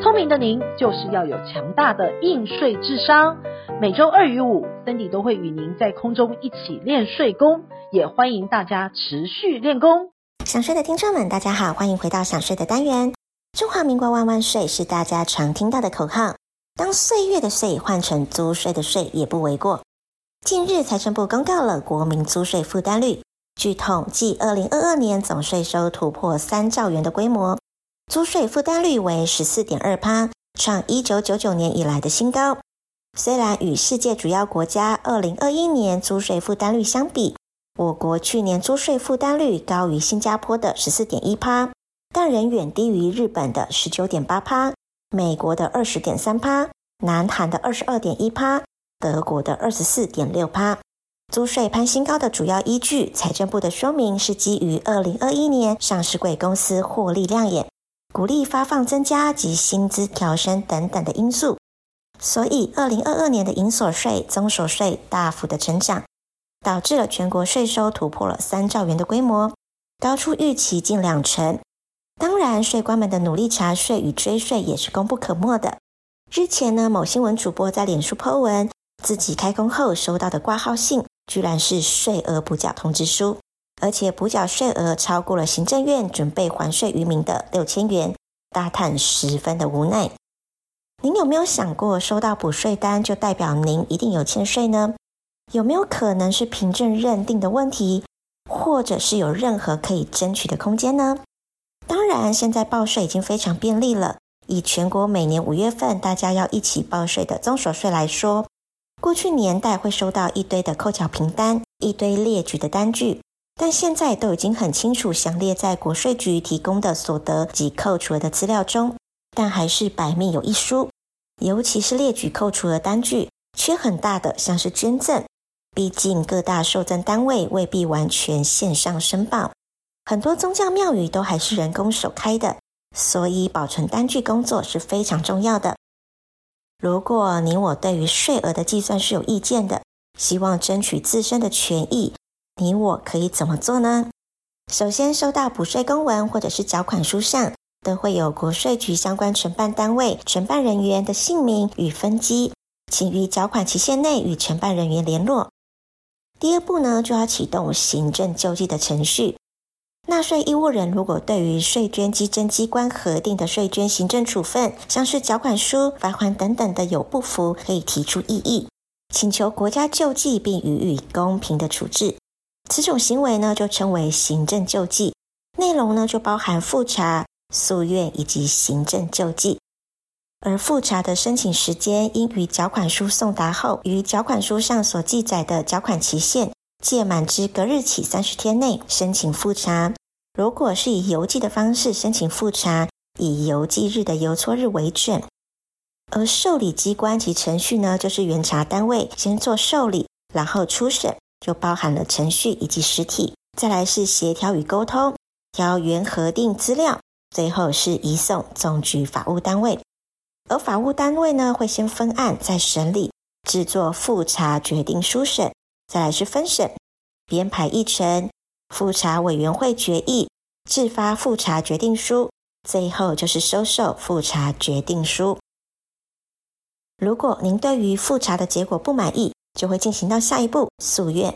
聪明的您就是要有强大的应税智商。每周二与五，Cindy 都会与您在空中一起练税功，也欢迎大家持续练功。想睡的听众们，大家好，欢迎回到想睡的单元。中华民国万万岁是大家常听到的口号，当岁月的岁换成租税的税也不为过。近日，财政部公告了国民租税负担率，据统计，二零二二年总税收突破三兆元的规模。租税负担率为十四点二趴，创一九九九年以来的新高。虽然与世界主要国家二零二一年租税负担率相比，我国去年租税负担率高于新加坡的十四点一趴，但仍远低于日本的十九点八趴、美国的二十点三趴、南韩的二十二点一趴、德国的二十四点六趴。租税攀新高的主要依据，财政部的说明是基于二零二一年上市柜公司获利亮眼。股利发放增加及薪资调升等等的因素，所以二零二二年的营所税、综所税大幅的成长，导致了全国税收突破了三兆元的规模，高出预期近两成。当然，税官们的努力查税与追税也是功不可没的。日前呢，某新闻主播在脸书 po 文，自己开工后收到的挂号信，居然是税额补缴通知书。而且补缴税额超过了行政院准备还税于民的六千元，大叹十分的无奈。您有没有想过，收到补税单就代表您一定有欠税呢？有没有可能是凭证认定的问题，或者是有任何可以争取的空间呢？当然，现在报税已经非常便利了。以全国每年五月份大家要一起报税的综所税来说，过去年代会收到一堆的扣缴凭单，一堆列举的单据。但现在都已经很清楚详列在国税局提供的所得及扣除额的资料中，但还是百密有一疏，尤其是列举扣除额单据，缺很大的像是捐赠，毕竟各大受赠单位未必完全线上申报，很多宗教庙宇都还是人工手开的，所以保存单据工作是非常重要的。如果你我对于税额的计算是有意见的，希望争取自身的权益。你我可以怎么做呢？首先，收到补税公文或者是缴款书上，都会有国税局相关承办单位承办人员的姓名与分机，请于缴款期限内与承办人员联络。第二步呢，就要启动行政救济的程序。纳税义务人如果对于税捐稽征机关核定的税捐行政处分，像是缴款书、罚款等等的有不服，可以提出异议，请求国家救济并予以公平的处置。此种行为呢，就称为行政救济，内容呢就包含复查、诉愿以及行政救济。而复查的申请时间，应于缴款书送达后，于缴款书上所记载的缴款期限届满之隔日起三十天内申请复查。如果是以邮寄的方式申请复查，以邮寄日的邮戳日为准。而受理机关及程序呢，就是原查单位先做受理，然后初审。就包含了程序以及实体，再来是协调与沟通，调原核定资料，最后是移送总局法务单位。而法务单位呢，会先分案再审理，制作复查决定书审，再来是分审，编排议程，复查委员会决议，制发复查决定书，最后就是收受复查决定书。如果您对于复查的结果不满意，就会进行到下一步诉愿，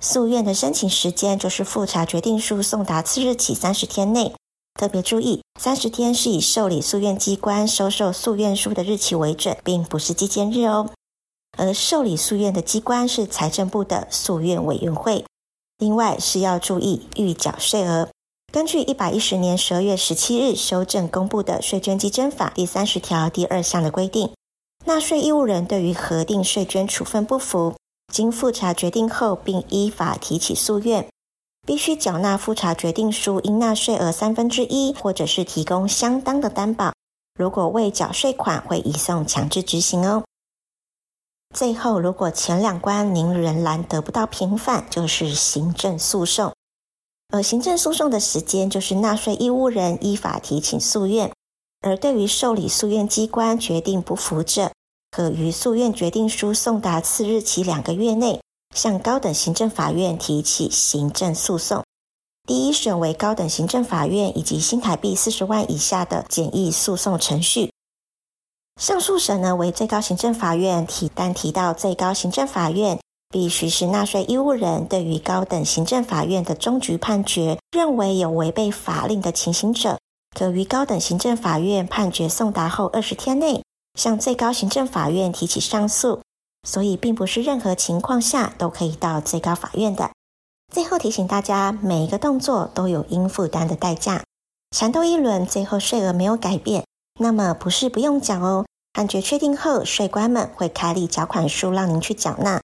诉愿的申请时间就是复查决定书送达次日起三十天内。特别注意，三十天是以受理诉愿机关收受诉愿书的日期为准，并不是计件日哦。而受理诉愿的机关是财政部的诉愿委员会。另外是要注意预缴税额，根据一百一十年十二月十七日修正公布的税捐稽征法第三十条第二项的规定。纳税义务人对于核定税捐处分不服，经复查决定后，并依法提起诉愿，必须缴纳复查决定书应纳税额三分之一，或者是提供相当的担保。如果未缴税款，会移送强制执行哦。最后，如果前两关您仍然得不到平反，就是行政诉讼。而行政诉讼的时间就是纳税义务人依法提起诉愿，而对于受理诉愿机关决定不服者，可于诉愿决定书送达次日起两个月内，向高等行政法院提起行政诉讼。第一审为高等行政法院以及新台币四十万以下的简易诉讼程序。上诉审呢为最高行政法院提，但提到最高行政法院必须是纳税义务人，对于高等行政法院的终局判决认为有违背法令的情形者，可于高等行政法院判决送达后二十天内向最高行政法院提起上诉。所以，并不是任何情况下都可以到最高法院的。最后提醒大家，每一个动作都有应负担的代价。缠斗一轮，最后税额没有改变。那么不是不用缴哦，判决确定后，税官们会开立缴款书让您去缴纳。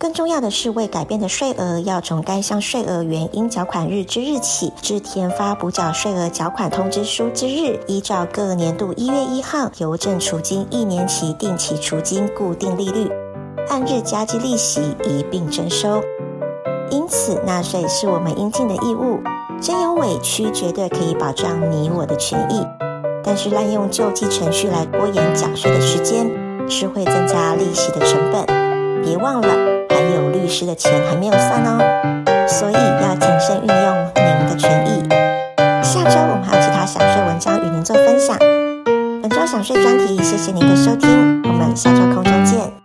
更重要的是，未改变的税额要从该项税额原应缴款日之日起至填发补缴税额缴款通知书之日，依照各年度一月一号邮政储金一年期定期储金固定利率，按日加计利息一并征收。因此，纳税是我们应尽的义务，真有委屈，绝对可以保障你我的权益。但是滥用救济程序来拖延缴税的时间，是会增加利息的成本。别忘了，还有律师的钱还没有算哦，所以要谨慎运用您的权益。下周我们还有其他小睡文章与您做分享。本周小睡专题，谢谢您的收听，我们下周空中见。